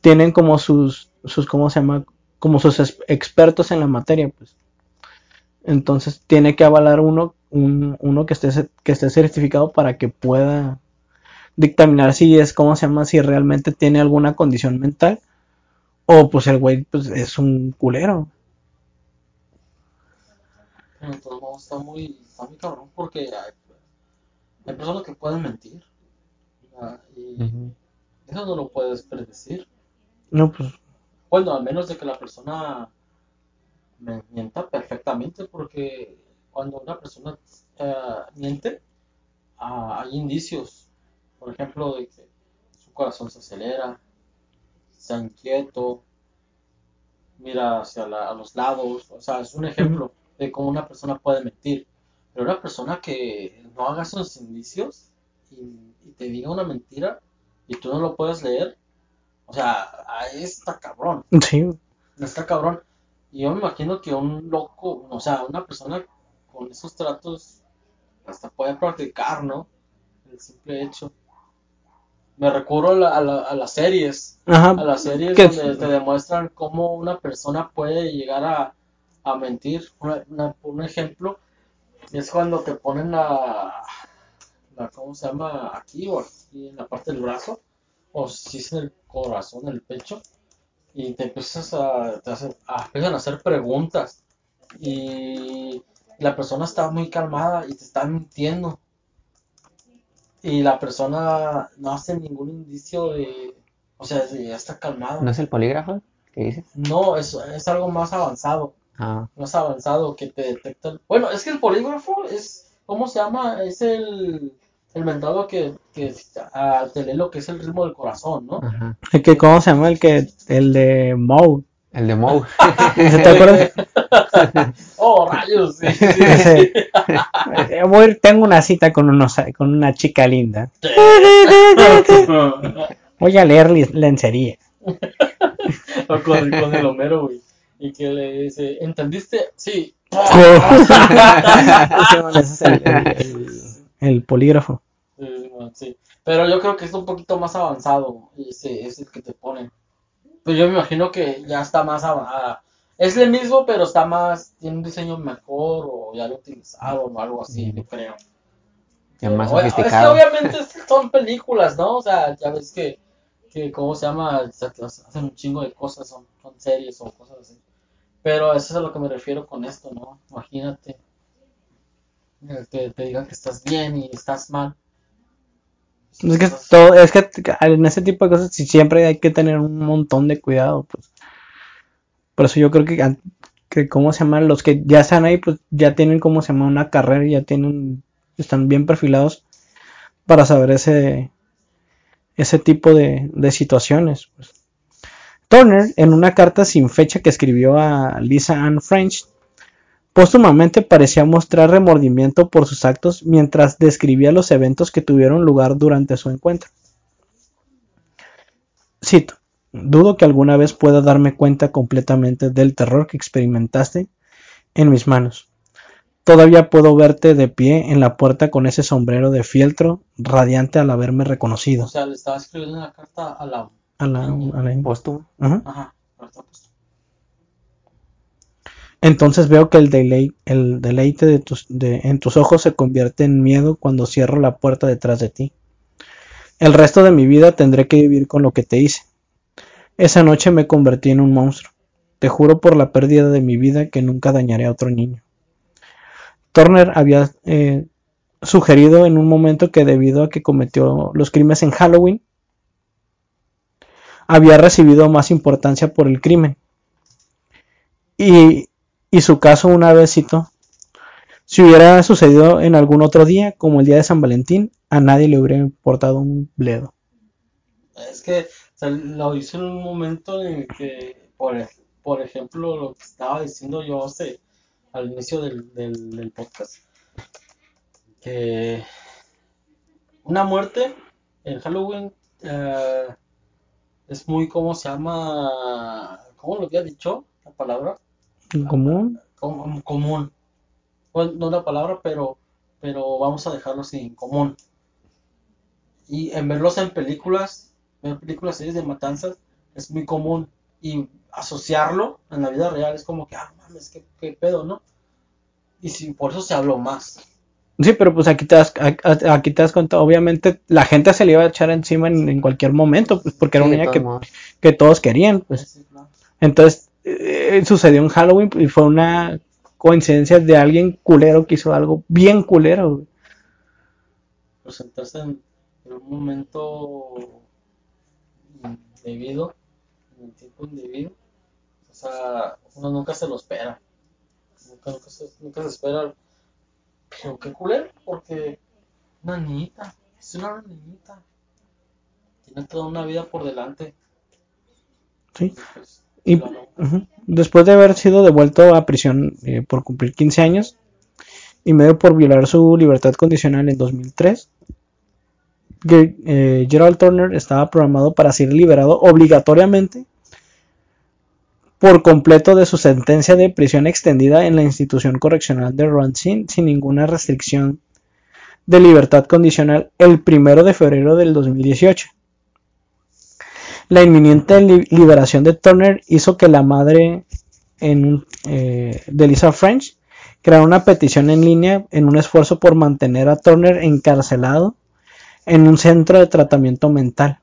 tienen como sus, sus, ¿cómo se llama? Como sus expertos en la materia, pues. Entonces tiene que avalar uno, un- uno que esté, que esté certificado para que pueda dictaminar si es, ¿cómo se llama? Si realmente tiene alguna condición mental o pues el güey pues, es un culero. Está muy, está muy cabrón porque hay, personas que pueden mentir. Y eso no lo puedes predecir. No, pues Bueno, al menos de que la persona me mienta perfectamente, porque cuando una persona eh, miente, ah, hay indicios, por ejemplo, de que su corazón se acelera, está inquieto, mira hacia la- a los lados, o sea, es un ejemplo de cómo una persona puede mentir. Pero una persona que no haga esos indicios y, y te diga una mentira y tú no lo puedes leer, o sea, ahí está cabrón. sí. Está cabrón. Y yo me imagino que un loco, o sea, una persona con esos tratos hasta puede practicar, ¿no? El simple hecho. Me recurro a, la- a la- a las series, Ajá. a las series Que- donde te demuestran cómo una persona puede llegar a, a mentir. Una- una- un ejemplo es cuando te ponen la, la, ¿cómo se llama? Aquí o aquí en la parte del brazo, o si es en el corazón, en el pecho y te empiezas a, te hace- a- empiezan a hacer preguntas y la persona está muy calmada y te está mintiendo y la persona no hace ningún indicio de, o sea, ya está calmado. ¿No es el polígrafo que dices? No, es, es algo más avanzado, Ah, más avanzado que te detecta. el- Bueno, es que el polígrafo es, ¿cómo se llama? Es el, el mentado que, que ah, te lee lo que es el ritmo del corazón, ¿no? ajá. El que, ¿Cómo se llama? El que, el de Moe. El de Moe. ¿Te acuerdas? Oh, rayos, sí, sí, sí. Ese. Eh, voy a ir- tengo una cita con, unos, con una chica linda. Voy a leer lencería. O con, con el Homero, güey. Y que le dice, ¿entendiste? Sí. Ese es el, el- el- el polígrafo. Bueno, sí. Pero yo creo que es un poquito más avanzado. Ese es el que te ponen. Pero yo me imagino que ya está más avanzado. Es el mismo, pero está más, tiene un diseño mejor o ya lo utilizaron o algo así, yo creo. Ya más sofisticado. Es que obviamente son películas, ¿no? O sea, ya ves que, que ¿cómo se llama? Hacen un chingo de cosas, son, son series o cosas así. Pero eso es a lo que me refiero con esto, ¿no? Imagínate que te digan que estás bien y estás mal. Es que, todo, es que en ese tipo de cosas siempre hay que tener un montón de cuidado, pues. Por eso yo creo que, que ¿cómo se llama? Los que ya están ahí, pues ya tienen, ¿cómo se llama? Una carrera y ya tienen, están bien perfilados para saber ese, ese tipo de, de situaciones. pues. Turner, en una carta sin fecha que escribió a Lisa Ann French, póstumamente parecía mostrar remordimiento por sus actos mientras describía los eventos que tuvieron lugar durante su encuentro. Cito, dudo que alguna vez pueda darme cuenta completamente del terror que experimentaste en mis manos. Todavía puedo verte de pie en la puerta con ese sombrero de fieltro radiante al haberme reconocido. O sea, le estaba escribiendo una carta a la... A la- a la- Póstumo. Ajá. Pues. Entonces veo que el, el deleite de tus, de- en tus ojos se convierte en miedo cuando cierro la puerta detrás de ti. El resto de mi vida tendré que vivir con lo que te hice. Esa noche me convertí en un monstruo. Te juro por la pérdida de mi vida que nunca dañaré a otro niño. Turner había eh, sugerido en un momento que debido a que cometió los crímenes en Halloween, había recibido más importancia por el crimen. Y, y su caso, una vez cito, si hubiera sucedido en algún otro día, como el día de San Valentín, a nadie le hubiera importado un bledo. Es que o lo hizo en un momento en el que, por, por ejemplo, lo que estaba diciendo yo hace, al inicio del, del, del podcast, que una muerte en Halloween eh, es muy, ¿cómo se llama? ¿Cómo lo había dicho la palabra? En común, Com- común. Bueno, no la palabra, pero, pero vamos a dejarlo así, en común. Y en verlos en películas, ver películas, series de matanzas, es muy común. Y asociarlo en la vida real es como que, ah, mames, qué, qué pedo, ¿no? Y si, por eso se habló más. Sí, pero pues aquí te das, aquí te das cuenta, obviamente la gente se le iba a echar encima en, en cualquier momento, pues porque era Sí, un de día todos que, que todos querían, pues. Sí, claro. Entonces, eh, sucedió en Halloween y fue una coincidencia de alguien culero que hizo algo bien culero. güey. Presentarse en, en un momento indebido, en el tiempo indebido. O sea, uno nunca se lo espera. Nunca, nunca, se, nunca se espera. Pero qué culero, porque una niñita, es una niñita. Tiene toda una vida por delante. Sí. Pues, Y-. Ujú. Después de haber sido devuelto a prisión eh, por cumplir 15 años y medio por violar su libertad condicional en 2003, Ge- eh, Gerald Turner estaba programado para ser liberado obligatoriamente por completo de su sentencia de prisión extendida en la institución correccional de Racine sin ninguna restricción de libertad condicional el primero de febrero del 2018. La inminente li- liberación de Turner hizo que la madre eh, de Lisa French creara una petición en línea en un esfuerzo por mantener a Turner encarcelado en un centro de tratamiento mental.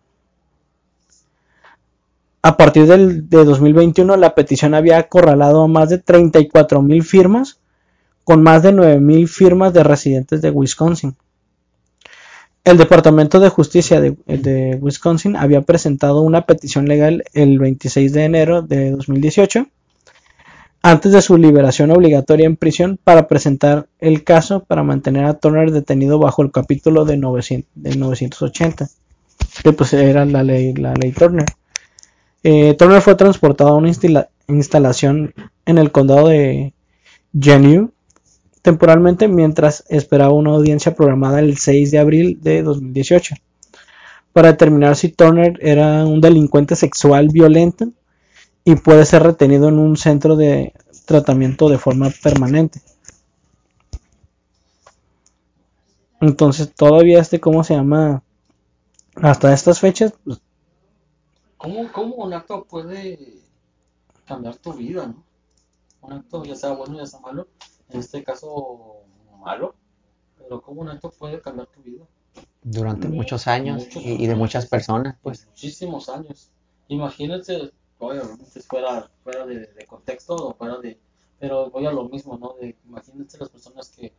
A partir del, de 2021, la petición había acorralado a más de 34 mil firmas, con más de 9 mil firmas de residentes de Wisconsin. El Departamento de Justicia de, Wisconsin había presentado una petición legal el 26 de enero de 2018, antes de su liberación obligatoria en prisión, para presentar el caso para mantener a Turner detenido bajo el capítulo de, 900 de 980, que pues era la ley, la ley Turner. Eh, Turner fue transportado a una instala- instalación en el condado de Genesee temporalmente mientras esperaba una audiencia programada el 6 de abril de 2018 para determinar si Turner era un delincuente sexual violento y puede ser retenido en un centro de tratamiento de forma permanente. Entonces todavía este, ¿cómo se llama? Hasta estas fechas, pues, ¿Cómo, ¿Cómo un acto puede cambiar tu vida, no? un acto ya sea bueno ya sea malo, en este caso malo, pero como un acto puede cambiar tu vida. Durante muchos años Muchos y, y de muchas personas, pues. Muchísimos años. Imagínense, obviamente fuera, fuera de, de contexto o fuera de... Pero voy a lo mismo, ¿no? De, imagínense las personas que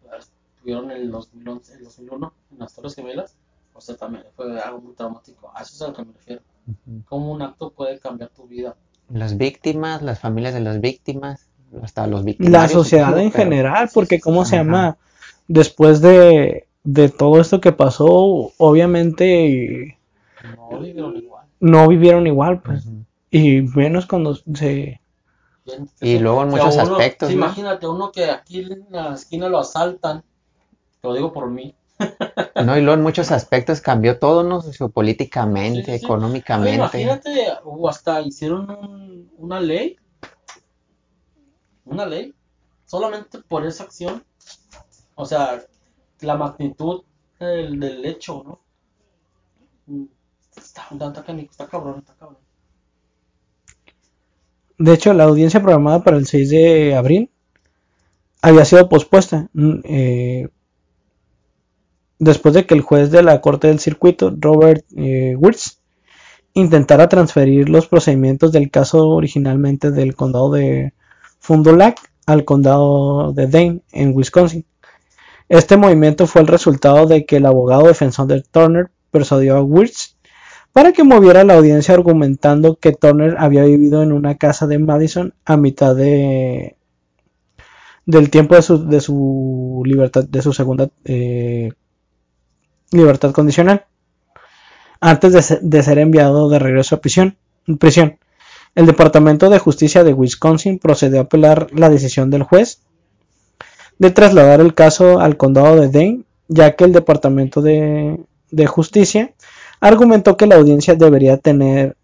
pues, estuvieron en el 2011, el 2001 en las Torres Gemelas. O sea, también fue algo muy traumático. A eso es a lo que me refiero. Ujú. Cómo un acto puede cambiar tu vida. Las víctimas, las familias de las víctimas, hasta los La victimarios. sociedad en pero- general, porque ¿cómo se Ajá. llama? Después de, de todo esto que pasó, obviamente No vivieron igual. no vivieron igual, pues. Ujú. Y menos cuando se... Y luego en o sea, muchos uno- aspectos, sí, ¿no? Imagínate uno que aquí en la esquina lo asaltan. Te lo digo por mí. No, y luego en muchos aspectos cambió todo, ¿no? Sociopolíticamente, Sí, sí, sí. económicamente. Imagínate, o hasta hicieron un- una ley, una ley, solamente por esa acción, o sea, la magnitud del, del hecho, ¿no? Está, está, está cabrón, está cabrón. De hecho, la audiencia programada para el 6 de abril había sido pospuesta. mm, eh, después de que el juez de la Corte del Circuito, Robert eh, Wirtz, intentara transferir los procedimientos del caso originalmente del condado de Fond du Lac al condado de Dane, en Wisconsin. Este movimiento fue el resultado de que el abogado defensor de Turner persuadió a Wirtz para que moviera la audiencia argumentando que Turner había vivido en una casa de Madison a mitad de del tiempo de su, de su libertad de su segunda eh, libertad condicional antes de ser, enviado de regreso a prisión, prisión. El Departamento de Justicia de Wisconsin procedió a apelar la decisión del juez de trasladar el caso al condado de Dane, ya que el Departamento de, de Justicia argumentó que la audiencia debería tener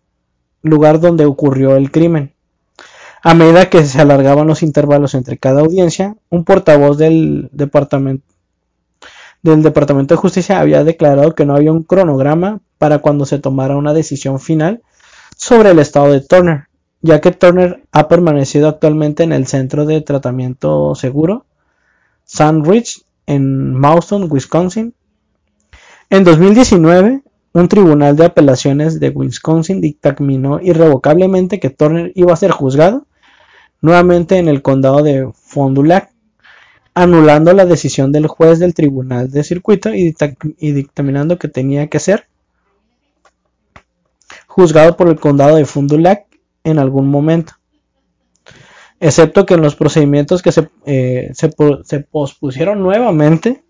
lugar donde ocurrió el crimen. A medida que se alargaban los intervalos entre cada audiencia, un portavoz del departamento del Departamento de Justicia había declarado que no había un cronograma para cuando se tomara una decisión final sobre el estado de Turner, ya que Turner ha permanecido actualmente en el centro de tratamiento seguro Sandridge en Mauston, Wisconsin. En 2019, un tribunal de apelaciones de Wisconsin dictaminó irrevocablemente que Turner iba a ser juzgado nuevamente en el condado de Fond du Lac, anulando la decisión del juez del tribunal de circuito y, dicta- y dictaminando que tenía que ser juzgado por el condado de Fond du Lac en algún momento, excepto que en los procedimientos que se, eh, se, po- se pospusieron nuevamente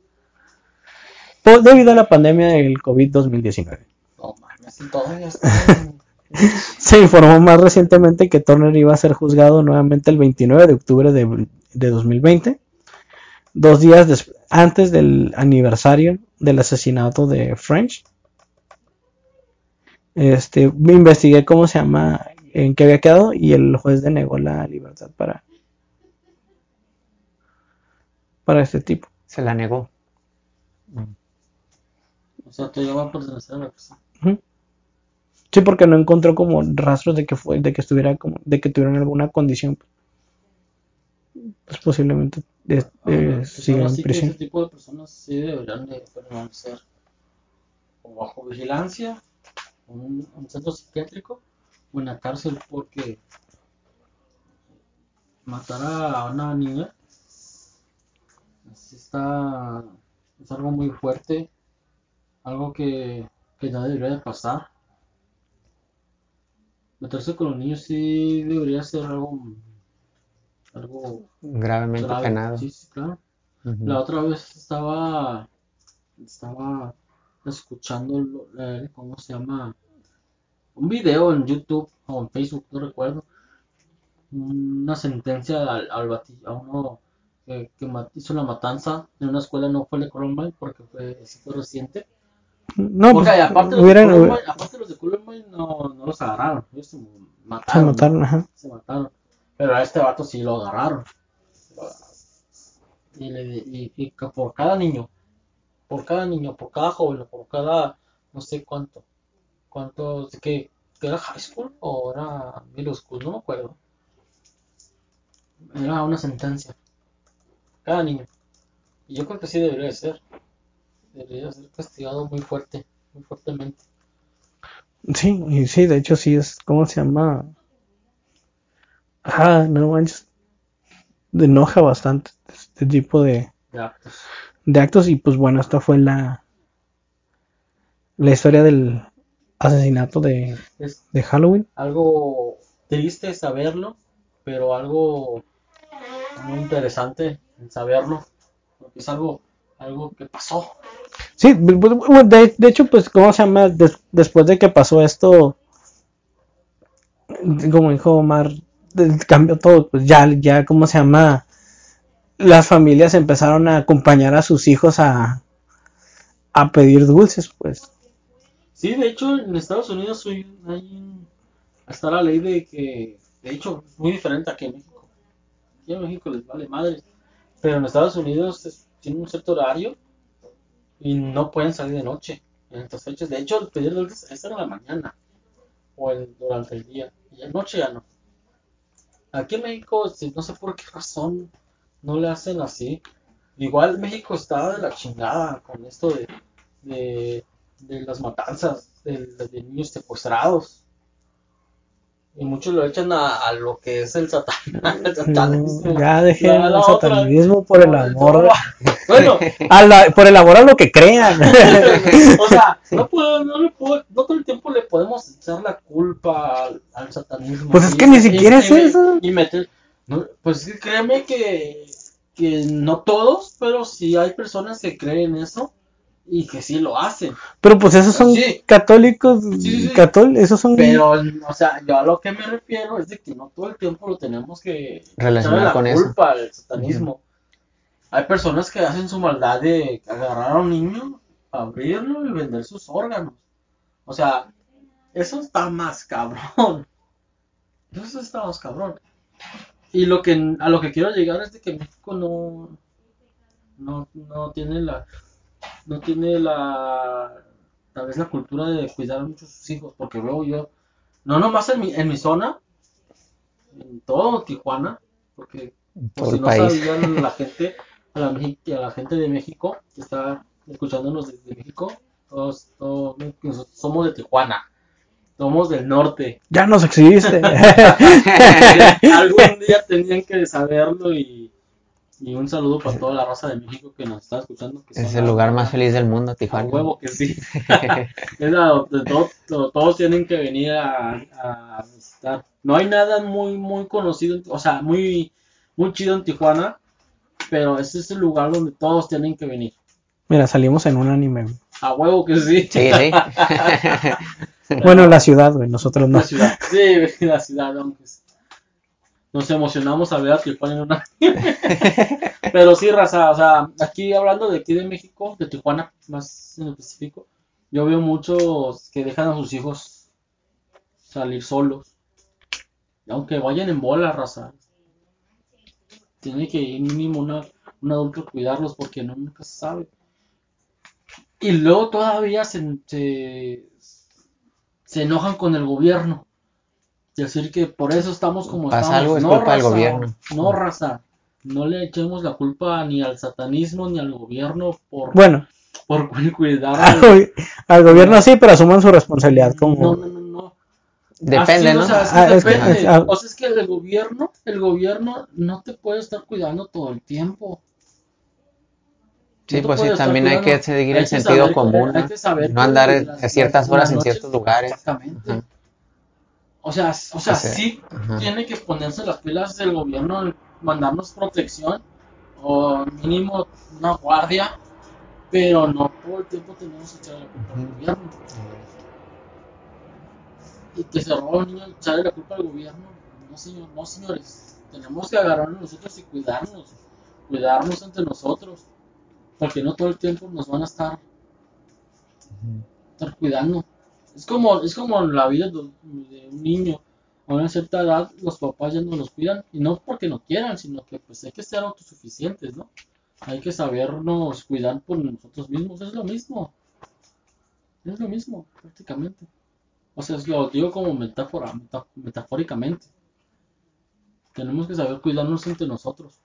por- debido a la pandemia del COVID-2019. No mames, y todavía están- Se informó más recientemente que Turner iba a ser juzgado nuevamente el 29 de octubre de, de 2020, dos días antes del aniversario del asesinato de French. Este, me investigué cómo se llama, en qué había quedado y el juez denegó la libertad para para este tipo. Se la negó. O sea, tú ya va a la casa. Ujú. Sí, porque no encontró como rastros de que fue, de que estuviera como, de que tuvieran alguna condición. Pues posiblemente eh, Ah, eh, pues sigan en prisión. ese tipo de personas sí deberían de permanecer o bajo vigilancia, en un, un centro psiquiátrico o en la cárcel porque matar a una niña está es algo muy fuerte, algo que, que no debería de pasar. Meterse con los niños sí debería ser algo algo Gravemente grave. penado. Sí, sí, claro. Ujú. La otra vez estaba, estaba escuchando, lo- eh, ¿cómo se llama? Un video en YouTube o en Facebook, no recuerdo. Una sentencia al, al a uno que, que hizo la matanza en una escuela, no fue de Columbine porque fue, fue reciente. No, Porque pues, aparte, los hubieran- Columbine, aparte los de Columbine no, no los agarraron, ellos se se mataron. ¿no? mataron, ajá. se mataron. Pero a este vato sí lo agarraron. Y, le, y, y por cada niño, por cada niño, por cada joven, por cada no sé cuánto, cuánto, que, que era high school o era middle school, no me acuerdo. era una sentencia. Cada niño. Y yo creo que sí debería de ser. Debería ser castigado muy fuerte, muy fuertemente. Sí, y sí, de hecho sí es, ¿cómo se llama? Ah, no manches. Enoja bastante este tipo de, Ya, pues. de actos y pues bueno, esta fue la la historia del asesinato de, Es de Halloween. algo triste saberlo, pero algo muy interesante en saberlo. Porque es algo, algo que pasó. Sí, bu- bu- de, de hecho, pues, ¿cómo se llama? Des- después de que pasó esto, como dijo Omar, de- cambió todo, pues ya, ya, ¿cómo se llama? Las familias empezaron a acompañar a sus hijos a, a pedir dulces, pues. Sí, de hecho, en Estados Unidos hay, hay está la ley de que, de hecho, es muy diferente aquí en México. Aquí en México les vale madre, pero en Estados Unidos tienen un cierto horario y no pueden salir de noche en estas fechas. De hecho, el pedir dulces es en la mañana o en- durante el día, y en noche ya no. Aquí en México, sí, no sé por qué razón no le hacen así. Igual México está de la chingada con esto de, de, de las matanzas de, de niños secuestrados. Y muchos lo echan a, a lo que es el, satan, el satanismo. Mm, Ya la el otra- satanismo por el amor, Bueno, a la- por el amor a lo que crean. o sea, no, puedo, no, le puedo- no todo el tiempo le podemos echar la culpa al, al satanismo. Pues es Y- que ni y- siquiera es eso. Y meter, no, pues créeme que, que no todos, pero sí hay personas que creen eso y que sí lo hacen. Pero pues esos son Sí. católicos, sí, sí. catól- esos son Pero, o sea, yo a lo que me refiero es de que no todo el tiempo lo tenemos que Relacionar la con eso. culpa al satanismo. Hay personas que hacen su maldad de agarrar a un niño, abrirlo y vender sus órganos. O sea, eso está más cabrón. Eso está más cabrón. Y lo que a lo que quiero llegar es de que México no no, no tiene la no tiene la tal vez la cultura de cuidar mucho a sus hijos, porque veo yo, no nomás en mi, en mi zona, en todo Tijuana, porque por si no sabían la gente, a la, a la gente de México que está escuchándonos desde México, todos, todos somos de Tijuana, somos del norte. ya nos exhibiste. Algún día tenían que saberlo y, y un saludo para toda la raza de México que nos está escuchando. Que Es el la- lugar más feliz del mundo, A Tijuana. huevo que sí. Es la donde to- to- todos tienen que venir a, a visitar. No hay nada muy muy conocido, o sea, muy muy chido en Tijuana, pero ese es el lugar donde todos tienen que venir. Mira, salimos en un anime. A huevo que sí. Sí, sí. Bueno, la ciudad, güey, nosotros no. La ciudad. Sí, la ciudad, aunque es- Nos emocionamos al ver a Tijuana en una. Pero sí, raza, o sea, aquí hablando de aquí de México, de Tijuana más en específico, yo veo muchos que dejan a sus hijos salir solos. Aunque vayan en bola, raza. Tiene que ir mínimo una, un adulto a cuidarlos porque no nunca se sabe. Y luego todavía se, se enojan con el gobierno. Decir que por eso estamos como Pasa estamos. algo, es no, culpa del raza, gobierno. No, raza. No le echemos la culpa ni al satanismo ni al gobierno por, Bueno, por cu- cuidar al, al- go- al gobierno sí, pero asuman su responsabilidad como... No, no, no, no. Depende, Así, ¿no? O sea, es que Ah, es que- depende. ah, O sea, es que el gobierno, el gobierno no te puede estar cuidando todo el tiempo. Sí, pues sí, también hay que seguir Hay el que sentido saber que- común, hay ¿no? que saber No que andar a ciertas horas en ciertos lugares. Exactamente. O sea, o sea, sí ajá. tiene que ponerse las pilas del gobierno, mandarnos protección o mínimo una guardia, pero no todo el tiempo tenemos que echarle la culpa al gobierno. Y que se roba un niño echarle la culpa al gobierno. No, señor, no, señores. Tenemos que agarrarnos nosotros y cuidarnos. Cuidarnos entre nosotros. Porque no todo el tiempo nos van a estar, estar cuidando. Es como, es como la vida de, un niño. A una cierta edad los papás ya no los cuidan. Y no porque no quieran, sino que pues hay que ser autosuficientes, ¿no? Hay que sabernos cuidar por nosotros mismos. Es lo mismo. Es lo mismo, prácticamente. O sea, es lo digo como metáfora, meta- metafóricamente. tenemos que saber cuidarnos entre nosotros,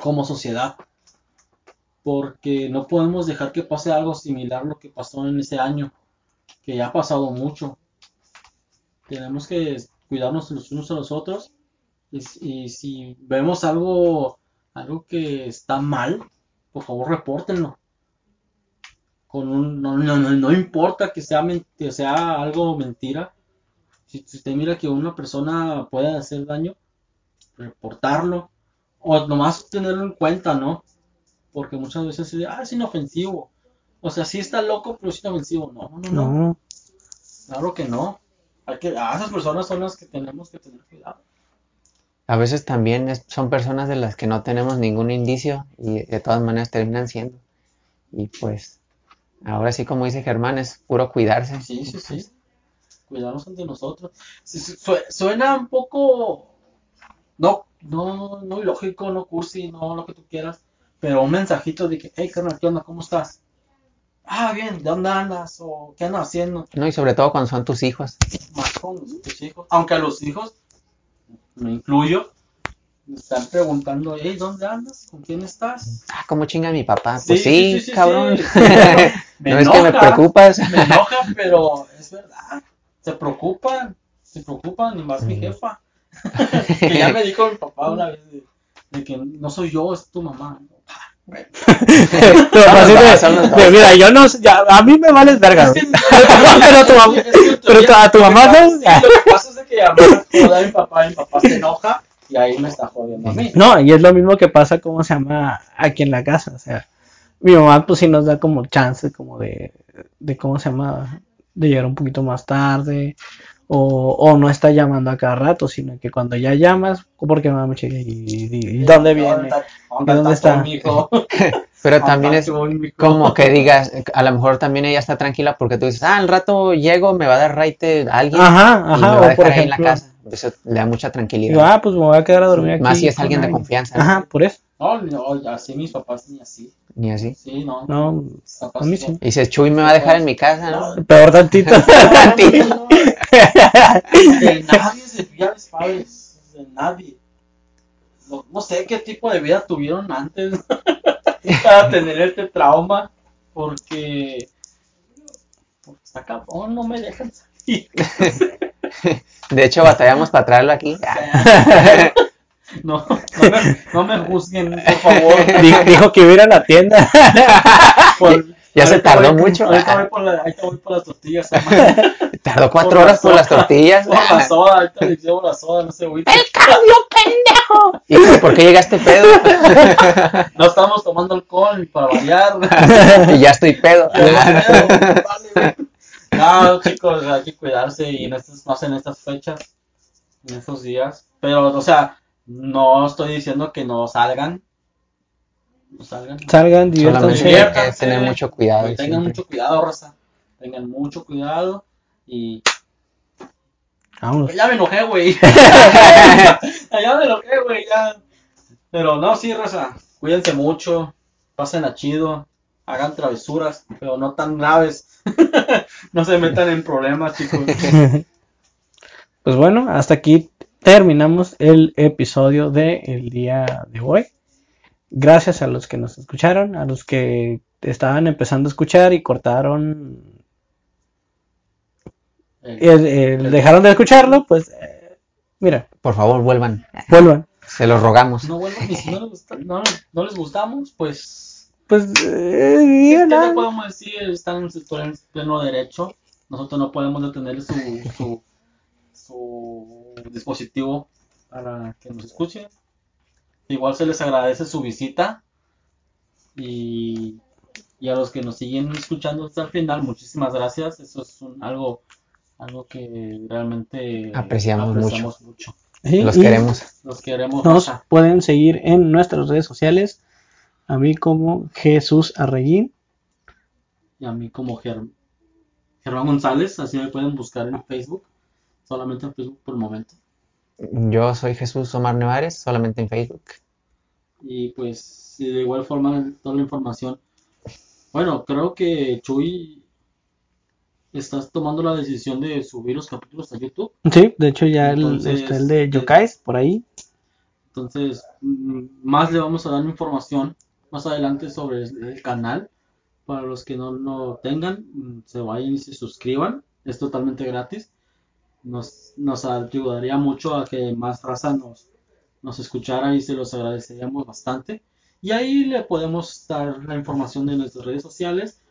como sociedad, porque no podemos dejar que pase algo similar a lo que pasó en ese año, que ya ha pasado mucho. Tenemos que cuidarnos los unos a los otros y, si vemos algo, algo que está mal, por favor repórtenlo. Con un, no, no, no, no importa que sea, que sea algo mentira. Si, usted mira que una persona puede hacer daño, reportarlo. O nomás tenerlo en cuenta, ¿no? Porque muchas veces ah, es inofensivo. O sea, sí está loco, pero es inofensivo. No, no, no, no. No, Claro que no. Hay que, a esas personas son las que tenemos que tener cuidado. A veces también es- son personas de las que no tenemos ningún indicio y de todas maneras terminan siendo. Y pues, ahora sí, como dice Germán, es puro cuidarse. Sí, sí, sí. Cuidarnos entre nosotros. Sí, sí, sue- Suena un poco, no, no, no ilógico, no cursi, no lo que tú quieras, pero un mensajito de que, hey, carnal, ¿qué onda? ¿Cómo estás? Ah, bien, ¿de dónde andas? ¿O qué andas haciendo? No, y sobre todo cuando son tus hijos. Más con tus hijos. Aunque a los hijos, me incluyo, me están preguntando, hey, ¿dónde andas? ¿Con quién estás? Ah, ¿cómo chinga mi papá? Sí, Pues sí, sí, sí, sí, cabrón. me No es que me preocupas. Me enoja, pero es verdad. Se preocupan, se preocupan, y más mi Ujú. jefa. que ya me dijo mi papá una vez de, de que no soy yo, es tu mamá. te- mira, yo no, ya, a mí me vales verga, Es güey. que- pero tu mamá, pero tu- a tu mamá no, Lo que pasa es que a mí joda mi papá, mi papá se enoja y ahí me está jodiendo a mí. No, y es lo mismo que pasa, ¿cómo se llama? Aquí en la casa, o sea, mi mamá pues sí nos da como chance, como de, de ¿cómo se llama? De llegar un poquito más tarde, o, o no está llamando a cada rato, sino que cuando ya llamas, porque me checa, ¿y, y- y dónde viene? ¿Dónde, ¿Dónde está? Pero también es como que digas, a lo mejor también ella está tranquila porque tú dices, ah, al rato llego, me va a dar raite a alguien Ajá, y me ajá, va a dejar por ahí en la casa. Eso le da mucha tranquilidad. ah, pues me voy a quedar a dormir aquí. Más si es alguien de confianza. ¿no? Ajá, por eso, No, no, así mis papás ni así. Ni así. Sí, no. no, a mí sí. Y dices, Chuy me va a dejar en mi casa, ¿no? peor tantito. De nadie se fía a mis padres. De nadie. No, no sé qué tipo de vida tuvieron antes para tener este trauma. Porque. Porque está cabrón, no me dejan salir. De hecho, batallamos para traerlo aquí. No, no me, no me juzguen, por favor. Dijo, dijo que iba a ir a la tienda. Por- Ya se tardó voy- mucho. Ahorita voy por, la- ahorita voy por las tortillas. Tardó cuatro Por la horas por las tortillas. Por la soda, ahorita les llevo la soda, no se agüiten. Hijo, ¿por qué llegaste pedo? No estamos tomando alcohol ni para variar. y ya estoy pedo. Vale. No, chicos, hay que cuidarse y en estas, más en estas fechas, en estos días. Pero, o sea, no estoy diciendo que no salgan. Salgan. Salgan, diviértanse. hay Diviértanse. que tener mucho cuidado. Tengan siempre. mucho cuidado, raza. Tengan mucho cuidado. Y. Vámonos. Ya me enojé, güey. ya me enojé, güey. Ya. Pero no, sí, raza. Cuídense mucho. Pasen a chido. Hagan travesuras, pero no tan graves. no se metan en problemas, chicos. Pues bueno, hasta aquí terminamos el episodio del día de hoy. Gracias a los que nos escucharon, a los que estaban empezando a escuchar y cortaron, dejaron de escucharlo, pues eh, mira, Por favor, vuelvan. vuelvan. Se los rogamos. no vuelvan y si no les, gusta- no, no les gustamos, pues. Pues eh, ¿Qué le podemos decir? Están en su en pleno derecho. Nosotros no podemos detener su, su, su dispositivo para que nos escuchen. Igual se les agradece su visita. Y, y a los que nos siguen escuchando hasta el final, muchísimas gracias. Eso es un- algo, algo que realmente Apreciamos mucho. Sí, Los queremos. Los queremos. Nos pueden seguir en nuestras redes sociales. A mí como Jesús Arreguín. Y a mí como Ger- Germán González, así me pueden buscar en Facebook. Solamente en Facebook por el momento. Yo soy Jesús Omar Nevares, solamente en Facebook. Y pues de igual forma toda la información. Bueno, creo que Chuy estás tomando la decisión de subir los capítulos a YouTube. Sí, de hecho ya el, Entonces, está el de eh, Yokais por ahí. Entonces, mm, más le vamos a dar información más adelante sobre el canal. Para los que no lo tengan, mm, se vayan y se suscriban. Es totalmente gratis. Nos, nos ayudaría mucho a que más raza nos, nos escuchara y se los agradeceríamos bastante. Y ahí le podemos dar la información de nuestras redes sociales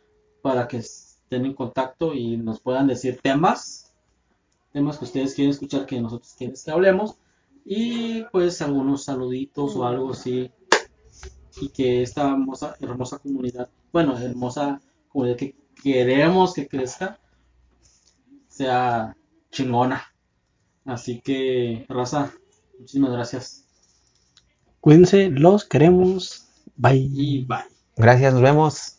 para que estén en contacto y nos puedan decir temas, temas que ustedes quieren escuchar que nosotros quieren que hablemos y pues algunos saluditos o algo así y que esta hermosa, hermosa comunidad, bueno, hermosa comunidad que queremos que crezca, sea chingona. Así que, raza, muchísimas gracias. Cuídense, los queremos. Bye. Y bye. Gracias, nos vemos.